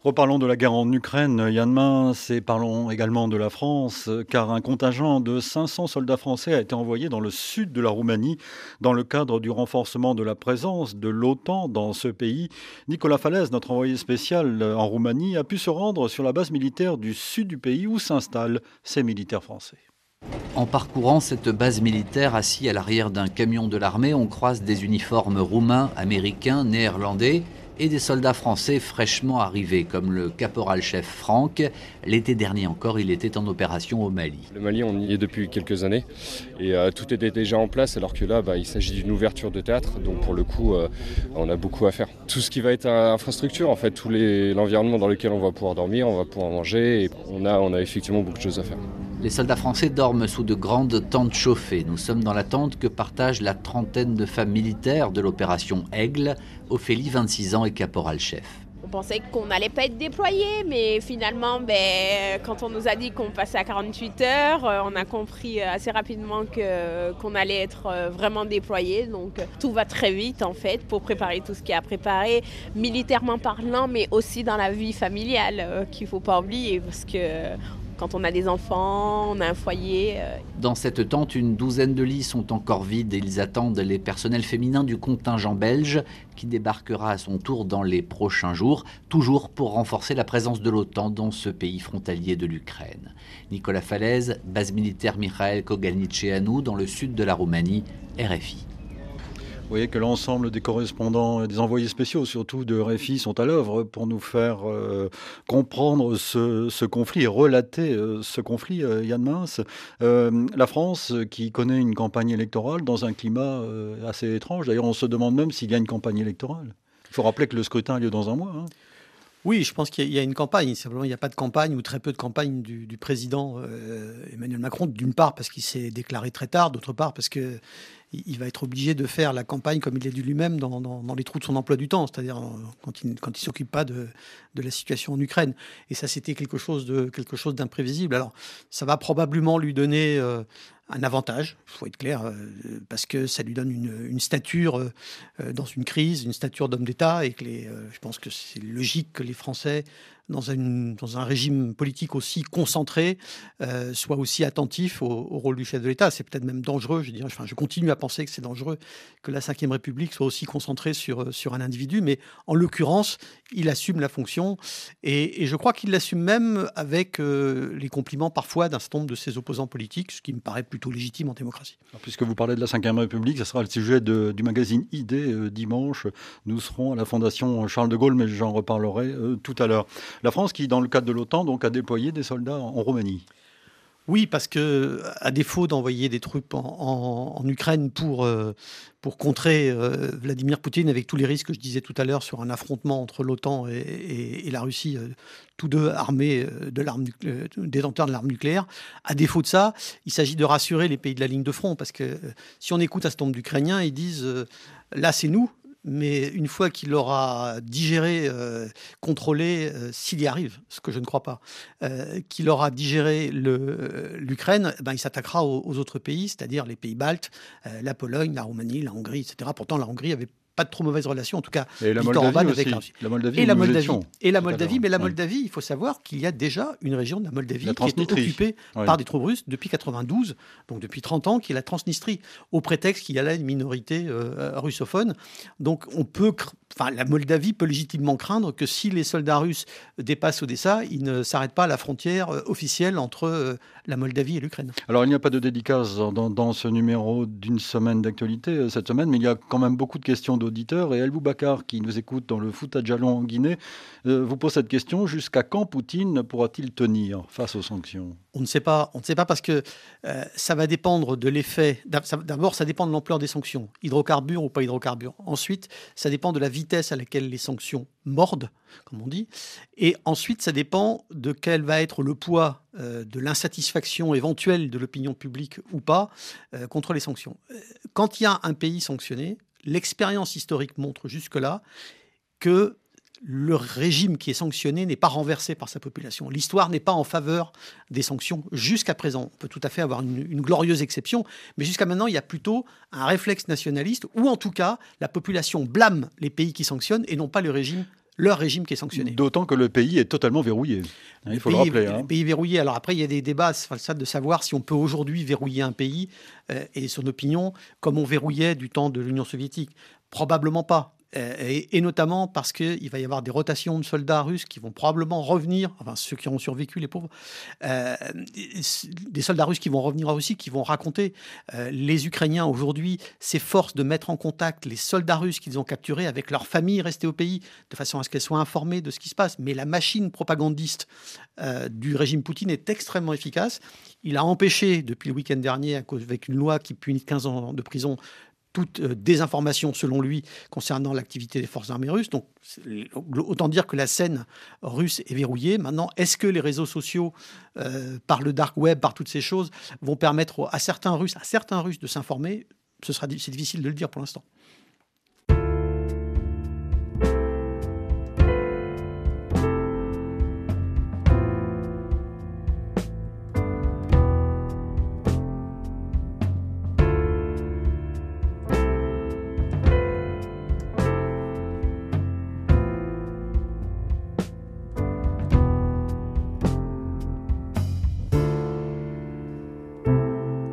Reparlons de la guerre en Ukraine, Yann Mince, et parlons également de la France, car un contingent de 500 soldats français a été envoyé dans le sud de la Roumanie dans le cadre du renforcement de la présence de l'OTAN dans ce pays. Nicolas Falaise, notre envoyé spécial en Roumanie, a pu se rendre sur la base militaire du sud du pays où s'installent ces militaires français. En parcourant cette base militaire assis à l'arrière d'un camion de l'armée, on croise des uniformes roumains, américains, néerlandais et des soldats français fraîchement arrivés, comme le caporal-chef Franck. L'été dernier encore, il était en opération au Mali. Le Mali, on y est depuis quelques années et euh, tout était déjà en place, alors que là, bah, il s'agit d'une ouverture de théâtre, donc pour le coup, euh, on a beaucoup à faire. Tout ce qui va être infrastructure, en fait, tout l'environnement dans lequel on va pouvoir dormir, on va pouvoir manger, et on a, on a effectivement beaucoup de choses à faire. Les soldats français dorment sous de grandes tentes chauffées. Nous sommes dans la tente que partagent la trentaine de femmes militaires de l'opération Aigle, Ophélie, 26 ans, et caporal-chef. On pensait qu'on n'allait pas être déployé, mais finalement, ben, quand on nous a dit qu'on passait à 48 heures, euh, on a compris assez rapidement qu'on allait être euh, vraiment déployé. Donc tout va très vite en fait pour préparer tout ce qui est à préparer, militairement parlant, mais aussi dans la vie familiale euh, qu'il ne faut pas oublier parce que quand on a des enfants, on a un foyer. Euh. Dans cette tente, une douzaine de lits sont encore vides et ils attendent les personnels féminins du contingent belge qui débarquera à son tour dans les prochains jours, toujours pour renforcer la présence de l'OTAN dans ce pays frontalier de l'Ukraine. Nicolas Falaise, base militaire Mikhail Kogalniceanu dans le sud de la Roumanie, RFI. Vous voyez que l'ensemble des correspondants et des envoyés spéciaux, surtout de RFI, sont à l'œuvre pour nous faire euh, comprendre ce, conflit relater euh, ce conflit, euh, Yann Mince. la France, qui connaît une campagne électorale dans un climat assez étrange, d'ailleurs on se demande même s'il y a une campagne électorale. Il faut rappeler que le scrutin a lieu dans un mois. Hein. Oui, je pense qu'il y, a une campagne. Simplement, il n'y a pas de campagne ou très peu de campagne du, président Emmanuel Macron, d'une part parce qu'il s'est déclaré très tard, d'autre part parce que il va être obligé de faire la campagne comme il l'a dit lui-même dans, les trous de son emploi du temps, c'est-à-dire euh, quand il ne s'occupe pas de, la situation en Ukraine. Et ça, c'était quelque chose d'imprévisible. Alors, ça va probablement lui donner euh, un avantage, il faut être clair, euh, parce que ça lui donne une, stature dans une crise, une stature d'homme d'État, et que je pense que c'est logique que les Français dans, un régime politique aussi concentré, euh, soit aussi attentif au, rôle du chef de l'État. C'est peut-être même dangereux, je continue à penser que c'est dangereux que la Ve République soit aussi concentrée sur, sur un individu, mais en l'occurrence, il assume la fonction et, je crois qu'il l'assume même avec euh, les compliments parfois d'un certain nombre de ses opposants politiques, ce qui me paraît plutôt légitime en démocratie. puisque vous parlez de la Ve République, ce sera le sujet du magazine ID euh, dimanche. Nous serons à la Fondation Charles de Gaulle, mais j'en reparlerai tout à l'heure. La France qui, dans le cadre de l'OTAN, donc, a déployé des soldats en, Roumanie. Oui, parce que à défaut d'envoyer des troupes en, Ukraine pour, euh, contrer euh, Vladimir Poutine, avec tous les risques que je disais tout à l'heure sur un affrontement entre l'OTAN et, la Russie, euh, tous deux armés détenteurs de l'arme nucléaire, à défaut de ça, il s'agit de rassurer les pays de la ligne de front, parce que si on écoute un certain nombre d'Ukrainiens, ils disent là c'est nous, mais une fois qu'il aura digéré, euh, contrôlé, euh, s'il y arrive, ce que je ne crois pas, euh, qu'il aura digéré l'Ukraine, ben, il s'attaquera aux, aux, autres pays, c'est-à-dire les pays baltes, la Pologne, la Roumanie, la Hongrie, etc. Pourtant, la Hongrie avait pas de trop mauvaise relation, en tout cas. Et la Moldavie aussi. La Moldavie, et la Moldavie. Et la Moldavie, mais la Moldavie, il faut savoir qu'il y a déjà une région de la Moldavie qui est occupée par des troupes russes depuis 92, donc depuis 30 ans, qui est la Transnistrie, au prétexte qu'il y a là une minorité euh, russophone. Donc on peut enfin, la Moldavie peut légitimement craindre que si les soldats russes dépassent Odessa, ils ne s'arrêtent pas à la frontière euh, officielle entre euh, la Moldavie et l'Ukraine. Alors, il n'y a pas de dédicace dans, ce numéro d'une semaine d'actualité euh, cette semaine, mais il y a quand même beaucoup de questions d'auditeurs. Et El Boubacar, qui nous écoute dans le foot à Jalon en Guinée, vous pose cette question jusqu'à quand Poutine pourra-t-il tenir face aux sanctions? On ne sait pas. On ne sait pas parce que ça va dépendre de l'effet. D'abord, ça dépend de l'ampleur des sanctions. Hydrocarbures ou pas hydrocarbures. Ensuite, ça dépend de la vitesse à laquelle les sanctions mordent, comme on dit. Et ensuite, ça dépend de quel va être le poids euh, de l'insatisfaction éventuelle de l'opinion publique ou pas euh, contre les sanctions. Euh, quand il y a un pays sanctionné, l'expérience historique montre jusque-là que le régime qui est sanctionné n'est pas renversé par sa population. L'histoire n'est pas en faveur des sanctions jusqu'à présent. On peut tout à fait avoir une, glorieuse exception, mais jusqu'à maintenant, il y a plutôt un réflexe nationaliste, ou en tout cas, la population blâme les pays qui sanctionnent et non pas le régime leur régime qui est sanctionné. D'autant que le pays est totalement verrouillé. Hein, il faut le rappeler. Hein. Le pays verrouillé. Alors après, il y a des débats ça, de savoir si on peut aujourd'hui verrouiller un pays euh, et son opinion comme on verrouillait du temps de l'Union soviétique. Probablement pas. Euh, et, notamment parce qu'il va y avoir des rotations de soldats russes qui vont probablement revenir, enfin ceux qui auront survécu, les pauvres, euh, des soldats russes qui vont revenir en Russie, qui vont raconter. Euh, les Ukrainiens aujourd'hui s'efforcent de mettre en contact les soldats russes qu'ils ont capturés avec leurs familles restées au pays, de façon à ce qu'elles soient informées de ce qui se passe. Mais la machine propagandiste du régime Poutine est extrêmement efficace. Il a empêché, depuis le week-end dernier, avec une loi qui punit 15 ans de prison, toute euh, désinformation, selon lui, concernant l'activité des forces armées russes. Donc, autant dire que la scène russe est verrouillée. Maintenant, est-ce que les réseaux sociaux, euh, par le dark web, par toutes ces choses, vont permettre à certains Russes, à certains Russes de s'informer? Ce sera difficile de le dire pour l'instant.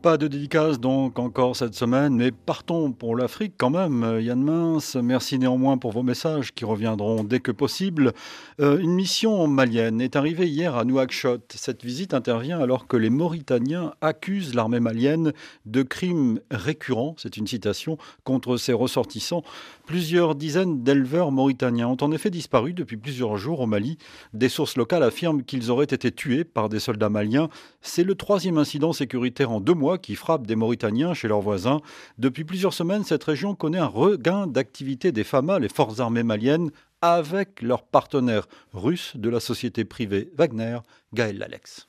Pas de dédicace donc encore cette semaine, mais partons pour l'Afrique quand même. Yann Mince, merci néanmoins pour vos messages qui reviendront dès que possible. Euh, une mission malienne est arrivée hier à Nouakchott. Cette visite intervient alors que les Mauritaniens accusent l'armée malienne de crimes récurrents, c'est une citation, contre ses ressortissants. Plusieurs dizaines d'éleveurs mauritaniens ont en effet disparu depuis plusieurs jours au Mali. Des sources locales affirment qu'ils auraient été tués par des soldats maliens. C'est le troisième incident sécuritaire en deux mois qui frappe des Mauritaniens chez leurs voisins. Depuis plusieurs semaines, cette région connaît un regain d'activité des FAMA, les forces armées maliennes, avec leurs partenaires russes de la société privée Wagner, Gaël Lalex.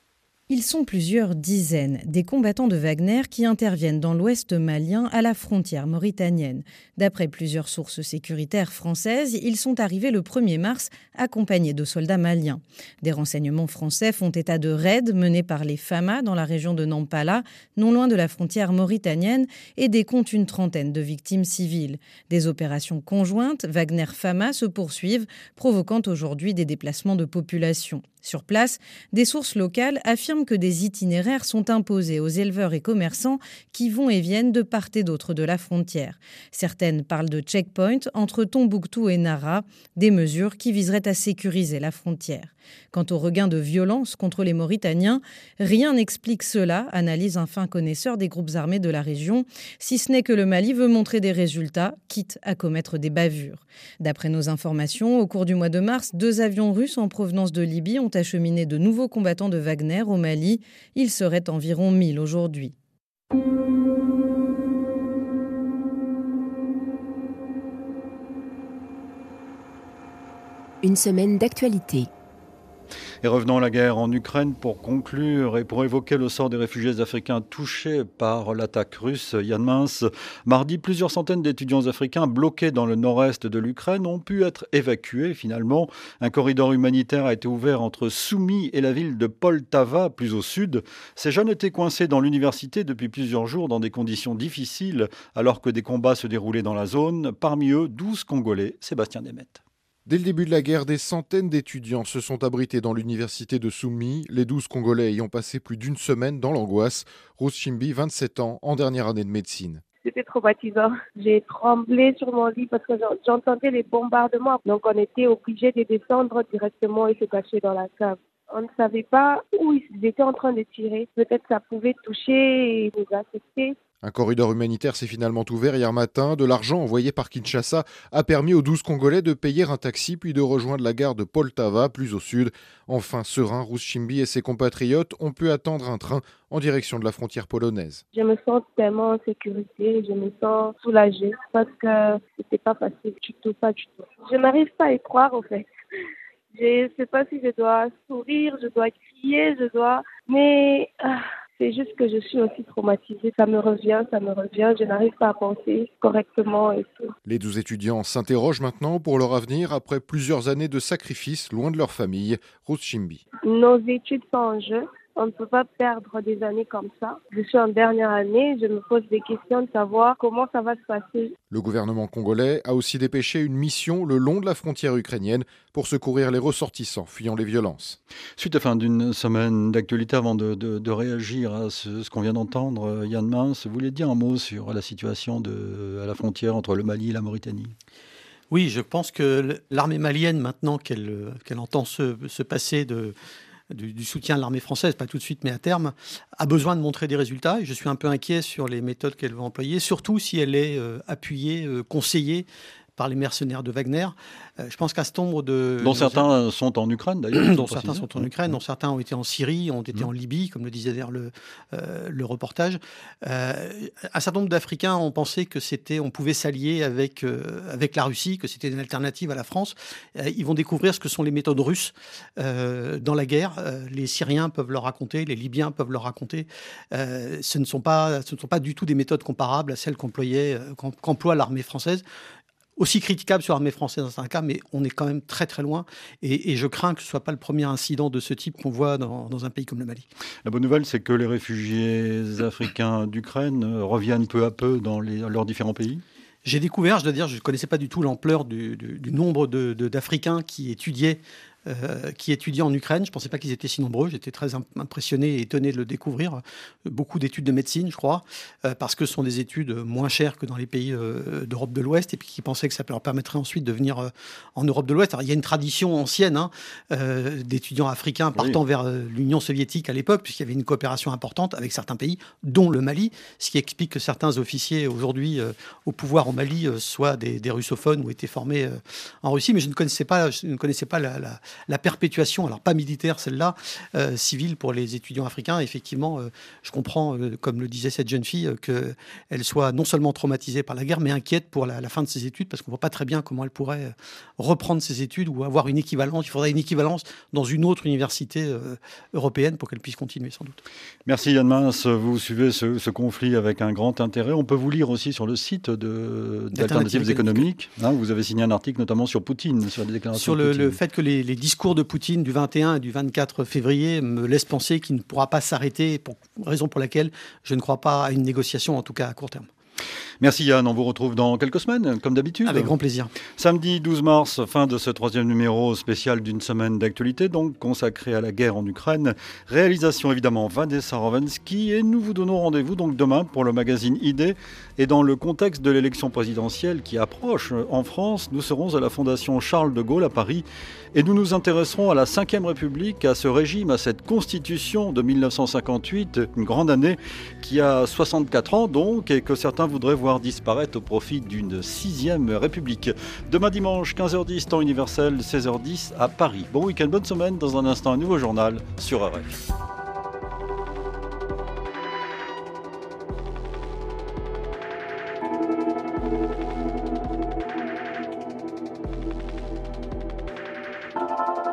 Ils sont plusieurs dizaines, des combattants de Wagner qui interviennent dans l'ouest malien à la frontière mauritanienne. D'après plusieurs sources sécuritaires françaises, ils sont arrivés le 1er mars accompagnés de soldats maliens. Des renseignements français font état de raids menés par les FAMA dans la région de Nampala, non loin de la frontière mauritanienne, et décomptent une trentaine de victimes civiles. Des opérations conjointes Wagner-FAMA se poursuivent, provoquant aujourd'hui des déplacements de population. Sur place, des sources locales affirment que des itinéraires sont imposés aux éleveurs et commerçants qui vont et viennent de part et d'autre de la frontière. Certaines parlent de checkpoints entre Tombouctou et Nara, des mesures qui viseraient à sécuriser la frontière. Quant au regain de violence contre les Mauritaniens, rien n'explique cela, analyse un fin connaisseur des groupes armés de la région, si ce n'est que le Mali veut montrer des résultats, quitte à commettre des bavures. D'après nos informations, au cours du mois de mars, deux avions russes en provenance de Libye ont acheminé de nouveaux combattants de Wagner au Mali. Ils seraient environ 1000 aujourd'hui. Une semaine d'actualité. Et revenons à la guerre en Ukraine pour conclure et pour évoquer le sort des réfugiés africains touchés par l'attaque russe. Yann Mince, mardi, plusieurs centaines d'étudiants africains bloqués dans le nord-est de l'Ukraine ont pu être évacués finalement. Un corridor humanitaire a été ouvert entre Soumy et la ville de Poltava, plus au sud. Ces jeunes étaient coincés dans l'université depuis plusieurs jours dans des conditions difficiles alors que des combats se déroulaient dans la zone. Parmi eux, 12 Congolais. Sébastien Demet. Dès le début de la guerre, des centaines d'étudiants se sont abrités dans l'université de Soumi, les 12 Congolais ayant passé plus d'une semaine dans l'angoisse. Rose Chimbi, 27 ans, en dernière année de médecine. C'était traumatisant. J'ai tremblé sur mon lit parce que j'entendais les bombardements. Donc on était obligé de descendre directement et se cacher dans la cave. On ne savait pas où ils étaient en train de tirer. Peut-être ça pouvait toucher et nous affecter. Un corridor humanitaire s'est finalement ouvert hier matin. De l'argent envoyé par Kinshasa a permis aux 12 Congolais de payer un taxi puis de rejoindre la gare de Poltava, plus au sud. Enfin, serein, Rouschimbi et ses compatriotes ont pu attendre un train en direction de la frontière polonaise. Je me sens tellement en sécurité, je me sens soulagée parce que c'était pas facile du tout, pas du tout. Je n'arrive pas à y croire au fait. Je ne sais pas si je dois sourire, je dois crier, je dois... Mais... Ah, c'est juste que je suis aussi traumatisée. Ça me revient, ça me revient. Je n'arrive pas à penser correctement et tout. Les douze étudiants s'interrogent maintenant pour leur avenir après plusieurs années de sacrifices loin de leur famille. Rose Chimbi. Nos études sont en jeu. On ne peut pas perdre des années comme ça. Je suis en dernière année, je me pose des questions de savoir comment ça va se passer. Le gouvernement congolais a aussi dépêché une mission le long de la frontière ukrainienne pour secourir les ressortissants fuyant les violences. Suite à fin d'une semaine d'actualité, avant de, réagir à ce, qu'on vient d'entendre, euh, Yann Mince, vous voulez dire un mot sur la situation de, à la frontière entre le Mali et la Mauritanie? Oui, je pense que l'armée malienne, maintenant qu'elle entend se, se passer de, du, soutien de l'armée française, pas tout de suite, mais à terme, a besoin de montrer des résultats. Et je suis un peu inquiet sur les méthodes qu'elle va employer, surtout si elle est euh, appuyée, euh, conseillée par les mercenaires de Wagner. Euh, je pense qu'à ce nombre de... Dont certains sont en Ukraine d'ailleurs. dont certains sont en Ukraine, dont certains ont été en Syrie, ont été en Libye, comme le disait d'ailleurs le, euh, le reportage. Euh, un certain nombre d'Africains ont pensé que c'était, on pouvait s'allier avec, avec la Russie, que c'était une alternative à la France. ils vont découvrir ce que sont les méthodes russes dans la guerre. les Syriens peuvent leur raconter, les Libyens peuvent leur raconter. ce, ne sont pas, ce ne sont pas du tout des méthodes comparables à celles qu'emploie l'armée française aussi critiquable sur l'armée française dans certains cas, mais on est quand même très très loin. Et, je crains que ce ne soit pas le premier incident de ce type qu'on voit dans, un pays comme le Mali. La bonne nouvelle, c'est que les réfugiés africains d'Ukraine reviennent peu à peu dans leurs différents pays? J'ai découvert, je dois dire, je ne connaissais pas du tout l'ampleur du, nombre d'Africains qui étudiaient euh, qui étudiaient en Ukraine. Je ne pensais pas qu'ils étaient si nombreux. J'étais très impressionné et étonné de le découvrir. Beaucoup d'études de médecine, je crois, euh, parce que ce sont des études moins chères que dans les pays euh, d'Europe de l'Ouest, et puis qui pensaient que ça leur permettrait ensuite de venir en Europe de l'Ouest. il y a une tradition ancienne hein, d'étudiants africains partant vers l'Union soviétique à l'époque, puisqu'il y avait une coopération importante avec certains pays, dont le Mali, ce qui explique que certains officiers aujourd'hui au pouvoir au Mali soient des, russophones ou étaient formés en Russie. Mais je ne connaissais pas, je ne connaissais pas la, la perpétuation, alors pas militaire celle-là, euh, civile pour les étudiants africains. Effectivement, euh, je comprends, euh, comme le disait cette jeune fille, qu'elle soit non seulement traumatisée par la guerre, mais inquiète pour la, fin de ses études, parce qu'on ne voit pas très bien comment elle pourrait reprendre ses études ou avoir une équivalence. Il faudrait une équivalence dans une autre université européenne pour qu'elle puisse continuer, sans doute. Merci Yann Mince. Vous suivez ce, conflit avec un grand intérêt. On peut vous lire aussi sur le site d'Alternatives économiques. Hein, vous avez signé un article notamment sur Poutine, sur les déclarations Sur le, le fait que les, les discours de Poutine du 21 et du 24 février me laisse penser qu'il ne pourra pas s'arrêter, pour raison pour laquelle je ne crois pas à une négociation, en tout cas à court terme. Merci Yann, on vous retrouve dans quelques semaines, comme d'habitude. Avec grand plaisir. Samedi 12 mars, fin de ce troisième numéro spécial d'une semaine d'actualité, donc consacré à la guerre en Ukraine. Réalisation évidemment Vanessa Rovensky et nous vous donnons rendez-vous donc demain pour le magazine ID. Et dans le contexte de l'élection présidentielle qui approche en France, nous serons à la Fondation Charles de Gaulle à Paris et nous nous intéresserons à la Ve République, à ce régime, à cette constitution de 1958, une grande année qui a 64 ans donc et que certains voudraient voir disparaître au profit d'une sixième République. Demain dimanche, 15h10, temps universel, 16h10 à Paris. Bon week-end, bonne semaine. Dans un instant, un nouveau journal sur RF. Thank you.